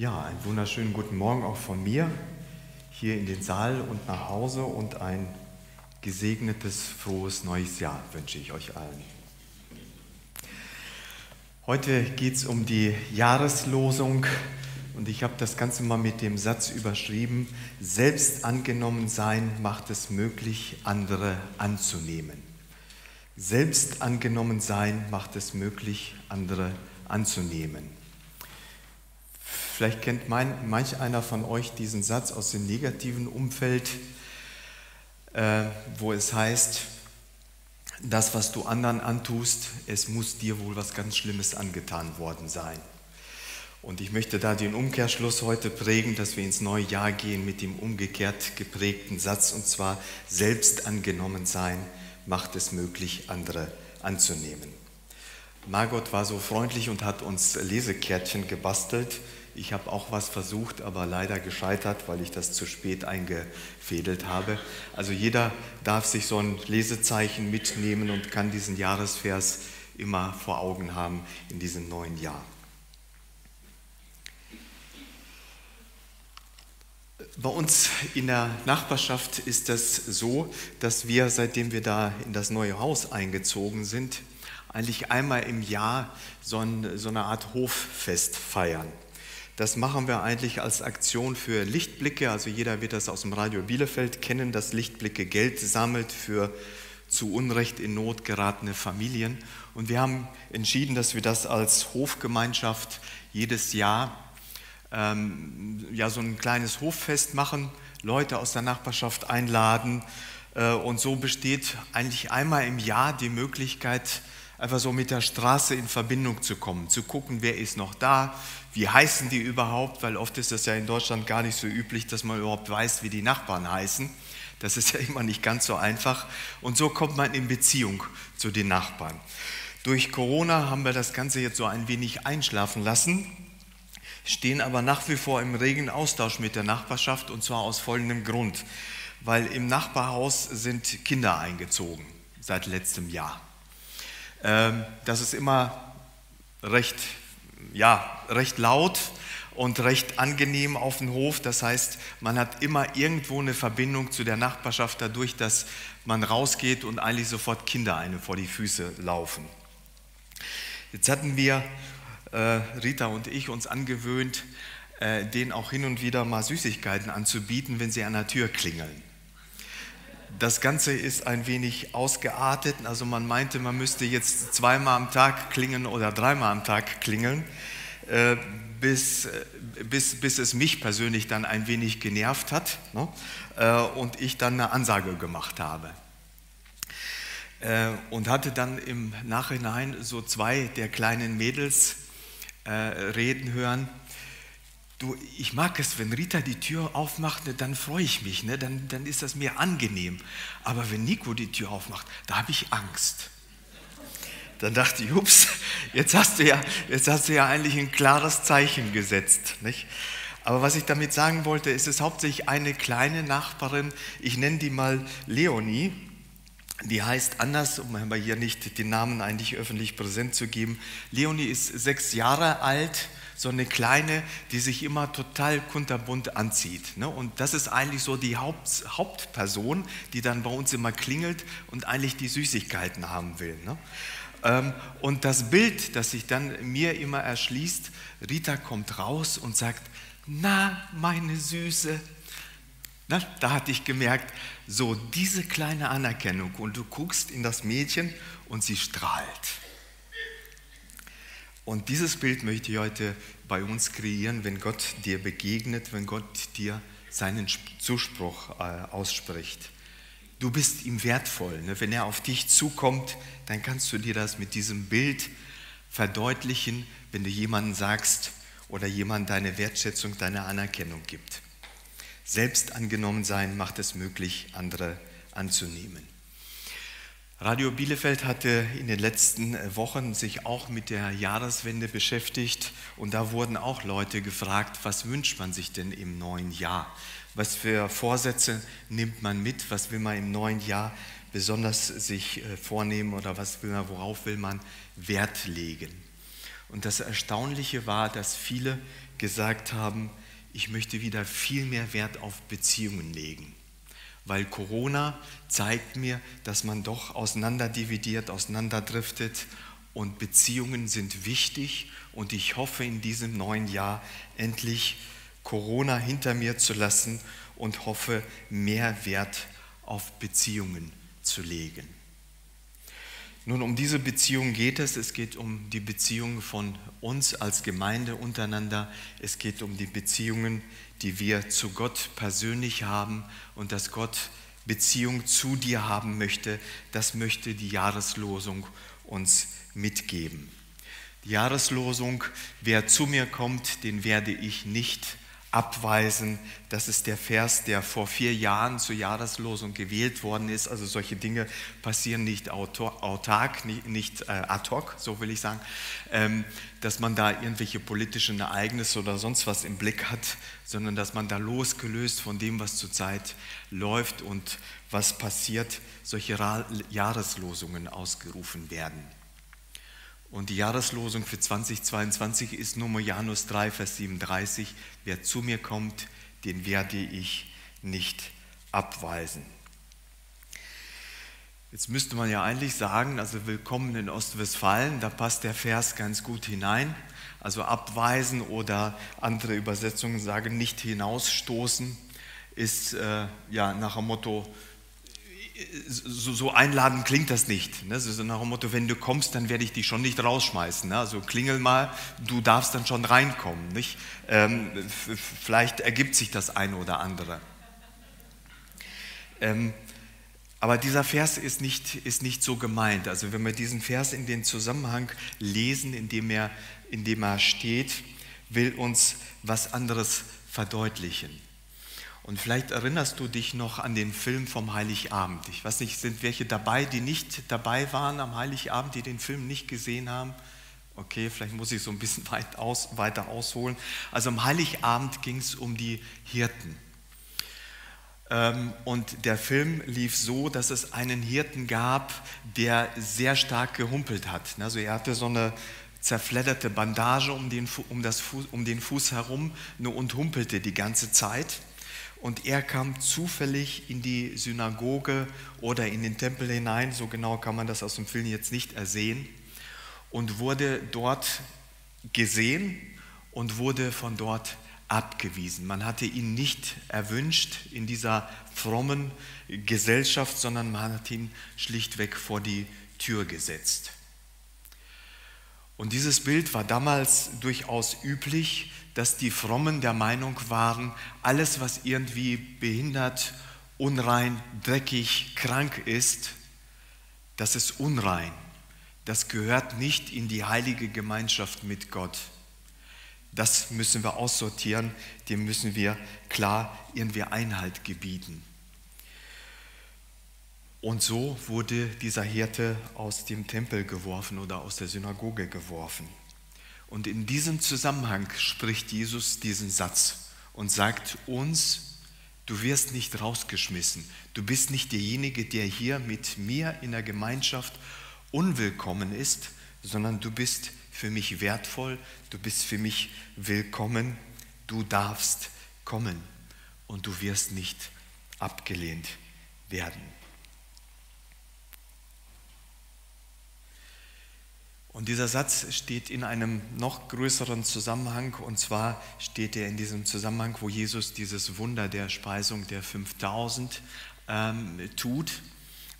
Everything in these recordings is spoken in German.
Ja, einen wunderschönen guten Morgen auch von mir hier in den Saal und nach Hause und ein gesegnetes, frohes neues Jahr wünsche ich euch allen. Heute geht es um die Jahreslosung und ich habe das Ganze mal mit dem Satz überschrieben, selbst angenommen sein macht es möglich, andere anzunehmen. Selbst angenommen sein macht es möglich, andere anzunehmen. Vielleicht kennt mein, manch einer von euch diesen Satz aus dem negativen Umfeld, äh, wo es heißt, das, was du anderen antust, es muss dir wohl was ganz Schlimmes angetan worden sein. Und ich möchte da den Umkehrschluss heute prägen, dass wir ins neue Jahr gehen mit dem umgekehrt geprägten Satz, und zwar selbst angenommen sein macht es möglich, andere anzunehmen. Margot war so freundlich und hat uns Lesekärtchen gebastelt. Ich habe auch was versucht, aber leider gescheitert, weil ich das zu spät eingefädelt habe. Also jeder darf sich so ein Lesezeichen mitnehmen und kann diesen Jahresvers immer vor Augen haben in diesem neuen Jahr. Bei uns in der Nachbarschaft ist das so, dass wir, seitdem wir da in das neue Haus eingezogen sind, eigentlich einmal im Jahr so, ein, so eine Art Hoffest feiern. Das machen wir eigentlich als Aktion für Lichtblicke. Also jeder wird das aus dem Radio Bielefeld kennen, dass Lichtblicke Geld sammelt für zu Unrecht in Not geratene Familien. Und wir haben entschieden, dass wir das als Hofgemeinschaft jedes Jahr ähm, ja, so ein kleines Hoffest machen, Leute aus der Nachbarschaft einladen. Äh, und so besteht eigentlich einmal im Jahr die Möglichkeit, einfach so mit der Straße in Verbindung zu kommen, zu gucken, wer ist noch da, wie heißen die überhaupt, weil oft ist das ja in Deutschland gar nicht so üblich, dass man überhaupt weiß, wie die Nachbarn heißen. Das ist ja immer nicht ganz so einfach. Und so kommt man in Beziehung zu den Nachbarn. Durch Corona haben wir das Ganze jetzt so ein wenig einschlafen lassen stehen aber nach wie vor im regen Austausch mit der Nachbarschaft und zwar aus folgendem Grund, weil im Nachbarhaus sind Kinder eingezogen seit letztem Jahr. Ähm, das ist immer recht, ja, recht laut und recht angenehm auf dem Hof. Das heißt, man hat immer irgendwo eine Verbindung zu der Nachbarschaft dadurch, dass man rausgeht und eigentlich sofort Kinder einem vor die Füße laufen. Jetzt hatten wir äh, Rita und ich uns angewöhnt, äh, denen auch hin und wieder mal Süßigkeiten anzubieten, wenn sie an der Tür klingeln. Das Ganze ist ein wenig ausgeartet. Also man meinte, man müsste jetzt zweimal am Tag klingeln oder dreimal am Tag klingeln, äh, bis, bis, bis es mich persönlich dann ein wenig genervt hat ne? und ich dann eine Ansage gemacht habe. Und hatte dann im Nachhinein so zwei der kleinen Mädels äh, reden hören. Du, ich mag es, wenn Rita die Tür aufmacht, ne, dann freue ich mich, ne? dann, dann ist das mir angenehm. Aber wenn Nico die Tür aufmacht, da habe ich Angst. Dann dachte ich, ups, jetzt hast du ja, jetzt hast du ja eigentlich ein klares Zeichen gesetzt. Nicht? Aber was ich damit sagen wollte, ist es hauptsächlich eine kleine Nachbarin, ich nenne die mal Leonie, die heißt anders, um aber hier nicht den Namen eigentlich öffentlich präsent zu geben. Leonie ist sechs Jahre alt, so eine kleine, die sich immer total kunterbunt anzieht. Ne? Und das ist eigentlich so die Haupt, Hauptperson, die dann bei uns immer klingelt und eigentlich die Süßigkeiten haben will. Ne? Ähm, und das Bild, das sich dann mir immer erschließt, Rita kommt raus und sagt, na, meine Süße, na, da hatte ich gemerkt, so diese kleine Anerkennung und du guckst in das Mädchen und sie strahlt. Und dieses Bild möchte ich heute bei uns kreieren, wenn Gott dir begegnet, wenn Gott dir seinen Zuspruch äh, ausspricht. Du bist ihm wertvoll. Ne? Wenn er auf dich zukommt, dann kannst du dir das mit diesem Bild verdeutlichen, wenn du jemanden sagst oder jemand deine Wertschätzung, deine Anerkennung gibt. Selbst angenommen sein macht es möglich, andere anzunehmen. Radio Bielefeld hatte in den letzten Wochen sich auch mit der Jahreswende beschäftigt und da wurden auch Leute gefragt, was wünscht man sich denn im neuen Jahr? Was für Vorsätze nimmt man mit? Was will man im neuen Jahr besonders sich äh, vornehmen oder was will man, worauf will man Wert legen? Und das Erstaunliche war, dass viele gesagt haben, ich möchte wieder viel mehr Wert auf Beziehungen legen. Weil Corona zeigt mir, dass man doch auseinanderdividiert, auseinanderdriftet und Beziehungen sind wichtig und ich hoffe in diesem neuen Jahr endlich Corona hinter mir zu lassen und hoffe mehr Wert auf Beziehungen zu legen. Nun, um diese Beziehung geht es. Es geht um die Beziehung von uns als Gemeinde untereinander. Es geht um die Beziehungen, die wir zu Gott persönlich haben und dass Gott Beziehung zu dir haben möchte. Das möchte die Jahreslosung uns mitgeben. Die Jahreslosung, wer zu mir kommt, den werde ich nicht abweisen. Das ist der Vers, der vor vier Jahren zur Jahreslosung gewählt worden ist. Also solche Dinge passieren nicht autark, nicht, äh, ad hoc, so will ich sagen, ähm, dass man da irgendwelche politischen Ereignisse oder sonst was im Blick hat, sondern dass man da losgelöst von dem, was zurzeit läuft und was passiert, solche Jahreslosungen ausgerufen werden. Und die Jahreslosung für 2022 ist Nummer Janus 3, Vers 37. Wer zu mir kommt, den werde ich nicht abweisen. Jetzt müsste man ja eigentlich sagen, also willkommen in Ostwestfalen, da passt der Vers ganz gut hinein. Also abweisen oder andere Übersetzungen sagen nicht hinausstoßen ist äh, ja nach dem Motto so, so einladend klingt das nicht. Ne? So nach dem Motto, wenn du kommst, dann werde ich dich schon nicht rausschmeißen. Ne? Also klingel mal, du darfst dann schon reinkommen. Nicht? Ähm, vielleicht ergibt sich das eine oder andere. Ähm, aber dieser Vers ist nicht, ist nicht so gemeint. Also wenn wir diesen Vers in den Zusammenhang lesen, in dem er, in dem er steht, will uns was anderes verdeutlichen. Und vielleicht erinnerst du dich noch an den Film vom Heiligabend. Ich weiß nicht, sind welche dabei, die nicht dabei waren am Heiligabend, die den Film nicht gesehen haben? Okay, vielleicht muss ich so ein bisschen weit aus, weiter ausholen. Also am Heiligabend ging es um die Hirten. Ähm, und der Film lief so, dass es einen Hirten gab, der sehr stark gehumpelt hat. Also er hatte so eine zerfledderte Bandage um den, um das um den Fuß herum und humpelte die ganze Zeit und er kam zufällig in die Synagoge oder in den Tempel hinein, so genau kann man das aus dem Film jetzt nicht ersehen, und wurde dort gesehen und wurde von dort abgewiesen. Man hatte ihn nicht erwünscht in dieser frommen Gesellschaft, sondern man hat ihn schlichtweg vor die Tür gesetzt. Und dieses Bild war damals durchaus üblich, dass die Frommen der Meinung waren, alles, was irgendwie behindert, unrein, dreckig, krank ist, das ist unrein. Das gehört nicht in die heilige Gemeinschaft mit Gott. Das müssen wir aussortieren, dem müssen wir klar irgendwie Einhalt gebieten. Und so wurde dieser Hirte aus dem Tempel geworfen oder aus der Synagoge geworfen. Und in diesem Zusammenhang spricht Jesus diesen Satz und sagt uns, du wirst nicht rausgeschmissen. Du bist nicht derjenige, der hier mit mir in der Gemeinschaft unwillkommen ist, sondern du bist für mich wertvoll, du bist für mich willkommen, du darfst kommen und du wirst nicht abgelehnt werden. Und dieser Satz steht in einem noch größeren Zusammenhang, und zwar steht er in diesem Zusammenhang, wo Jesus dieses Wunder der Speisung der 5000 ähm, tut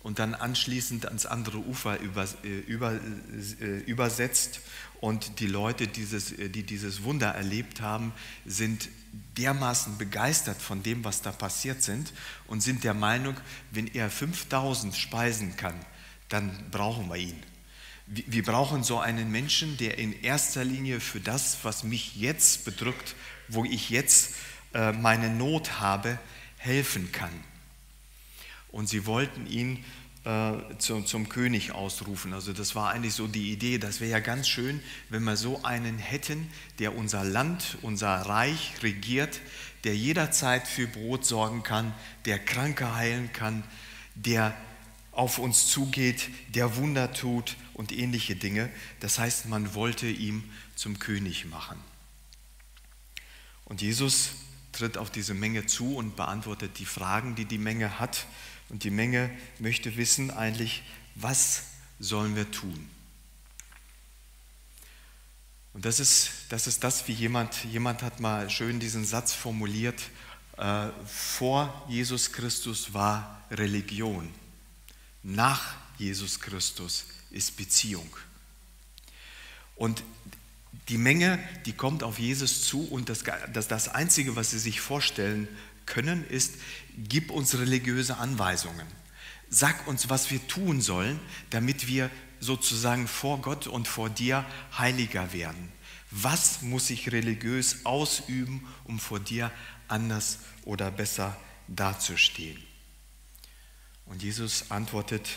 und dann anschließend ans andere Ufer über, äh, über, äh, übersetzt. Und die Leute, dieses, äh, die dieses Wunder erlebt haben, sind dermaßen begeistert von dem, was da passiert sind und sind der Meinung, wenn er 5000 speisen kann, dann brauchen wir ihn. Wir brauchen so einen Menschen, der in erster Linie für das, was mich jetzt bedrückt, wo ich jetzt äh, meine Not habe, helfen kann. Und sie wollten ihn äh, zum, zum König ausrufen. Also das war eigentlich so die Idee, das wäre ja ganz schön, wenn wir so einen hätten, der unser Land, unser Reich regiert, der jederzeit für Brot sorgen kann, der Kranke heilen kann, der auf uns zugeht, der Wunder tut und ähnliche Dinge. Das heißt, man wollte ihn zum König machen. Und Jesus tritt auf diese Menge zu und beantwortet die Fragen, die die Menge hat. Und die Menge möchte wissen eigentlich, was sollen wir tun? Und das ist, das ist das, wie jemand, jemand hat mal schön diesen Satz formuliert, äh, vor Jesus Christus war Religion, nach Jesus Christus ist Beziehung. Und die Menge, die kommt auf Jesus zu und das, das, das Einzige, was sie sich vorstellen können, ist, gib uns religiöse Anweisungen. Sag uns, was wir tun sollen, damit wir sozusagen vor Gott und vor dir heiliger werden. Was muss ich religiös ausüben, um vor dir anders oder besser dazustehen? Und Jesus antwortet,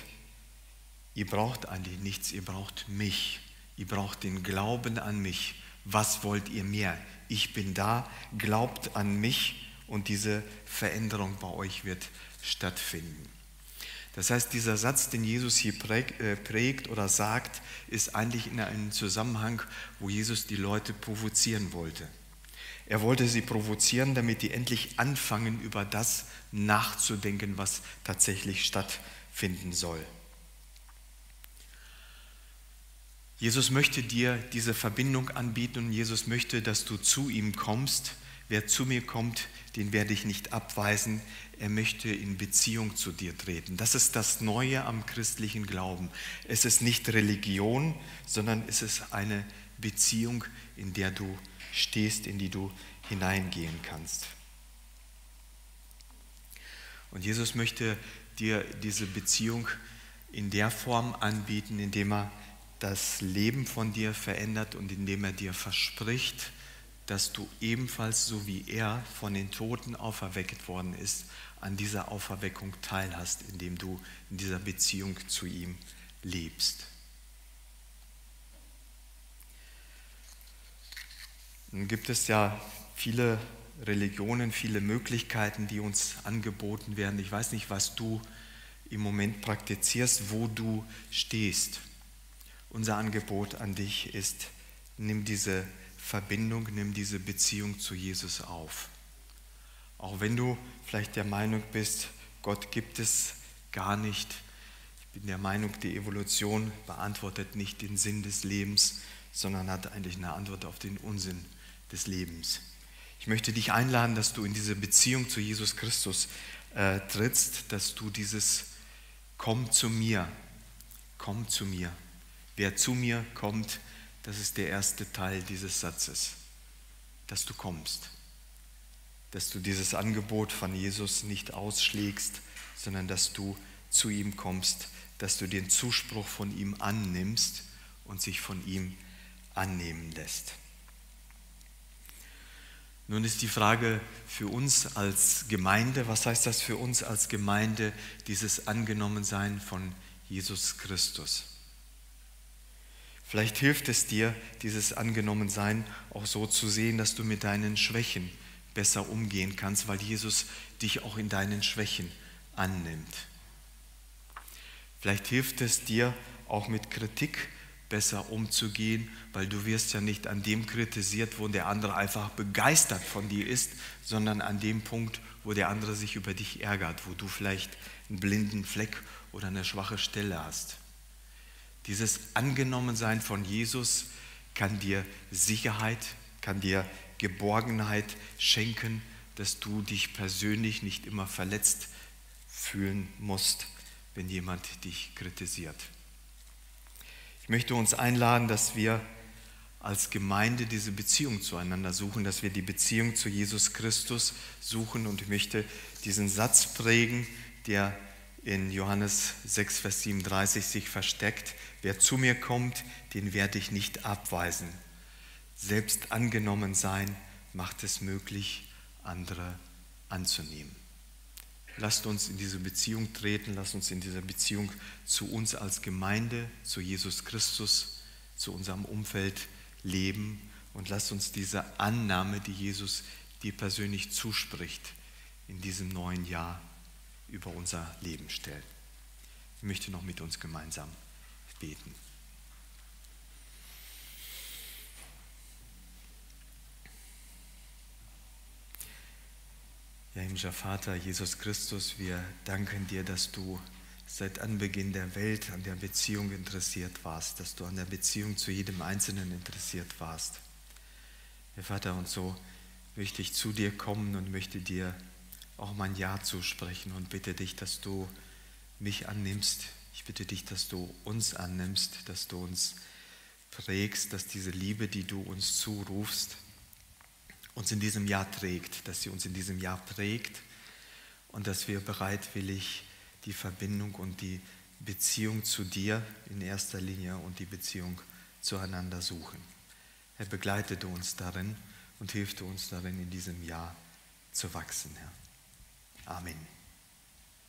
ihr braucht eigentlich nichts, ihr braucht mich. Ihr braucht den Glauben an mich. Was wollt ihr mehr? Ich bin da, glaubt an mich und diese Veränderung bei euch wird stattfinden. Das heißt, dieser Satz, den Jesus hier äh, prägt oder sagt, ist eigentlich in einem Zusammenhang, wo Jesus die Leute provozieren wollte. Er wollte sie provozieren, damit die endlich anfangen, über das nachzudenken, was tatsächlich stattfinden soll. Jesus möchte dir diese Verbindung anbieten und Jesus möchte, dass du zu ihm kommst. Wer zu mir kommt, den werde ich nicht abweisen. Er möchte in Beziehung zu dir treten. Das ist das Neue am christlichen Glauben. Es ist nicht Religion, sondern es ist eine Beziehung, in der du stehst, in die du hineingehen kannst. Und Jesus möchte dir diese Beziehung in der Form anbieten, indem er das Leben von dir verändert und indem er dir verspricht, dass du ebenfalls so wie er von den Toten auferweckt worden ist, an dieser Auferweckung teilhast, indem du in dieser Beziehung zu ihm lebst. Nun gibt es ja viele Religionen, viele Möglichkeiten, die uns angeboten werden. Ich weiß nicht, was du im Moment praktizierst, wo du stehst. Unser Angebot an dich ist, nimm diese Verbindung, nimm diese Beziehung zu Jesus auf. Auch wenn du vielleicht der Meinung bist, Gott gibt es gar nicht. Ich bin der Meinung, die Evolution beantwortet nicht den Sinn des Lebens, sondern hat eigentlich eine Antwort auf den Unsinn des Lebens. Ich möchte dich einladen, dass du in diese Beziehung zu Jesus Christus äh, trittst, dass du dieses Komm zu mir, komm zu mir Wer zu mir kommt, das ist der erste Teil dieses Satzes, dass du kommst, dass du dieses Angebot von Jesus nicht ausschlägst, sondern dass du zu ihm kommst, dass du den Zuspruch von ihm annimmst und sich von ihm annehmen lässt. Nun ist die Frage für uns als Gemeinde, was heißt das für uns als Gemeinde, dieses Angenommensein von Jesus Christus? Vielleicht hilft es dir, dieses Angenommensein auch so zu sehen, dass du mit deinen Schwächen besser umgehen kannst, weil Jesus dich auch in deinen Schwächen annimmt. Vielleicht hilft es dir auch mit Kritik besser umzugehen, weil du wirst ja nicht an dem kritisiert, wo der andere einfach begeistert von dir ist, sondern an dem Punkt, wo der andere sich über dich ärgert, wo du vielleicht einen blinden Fleck oder eine schwache Stelle hast. Dieses Angenommensein von Jesus kann dir Sicherheit, kann dir Geborgenheit schenken, dass du dich persönlich nicht immer verletzt fühlen musst, wenn jemand dich kritisiert. Ich möchte uns einladen, dass wir als Gemeinde diese Beziehung zueinander suchen, dass wir die Beziehung zu Jesus Christus suchen und ich möchte diesen Satz prägen, der in Johannes 6, Vers 37 sich versteckt. Wer zu mir kommt, den werde ich nicht abweisen. Selbst angenommen sein macht es möglich, andere anzunehmen. Lasst uns in diese Beziehung treten, lasst uns in dieser Beziehung zu uns als Gemeinde, zu Jesus Christus, zu unserem Umfeld leben und lasst uns diese Annahme, die Jesus dir persönlich zuspricht, in diesem neuen Jahr über unser Leben stellen. Ich möchte noch mit uns gemeinsam beten. Ja, himmlischer Vater, Jesus Christus, wir danken dir, dass du seit Anbeginn der Welt an der Beziehung interessiert warst, dass du an der Beziehung zu jedem Einzelnen interessiert warst. Herr Vater, und so möchte ich zu dir kommen und möchte dir auch mein Ja zusprechen und bitte dich, dass du mich annimmst. Ich bitte dich, dass du uns annimmst, dass du uns prägst, dass diese Liebe, die du uns zurufst, uns in diesem Jahr trägt, dass sie uns in diesem Jahr prägt und dass wir bereitwillig die Verbindung und die Beziehung zu dir in erster Linie und die Beziehung zueinander suchen. Herr, begleite du uns darin und hilf du uns darin, in diesem Jahr zu wachsen, Herr. Amen.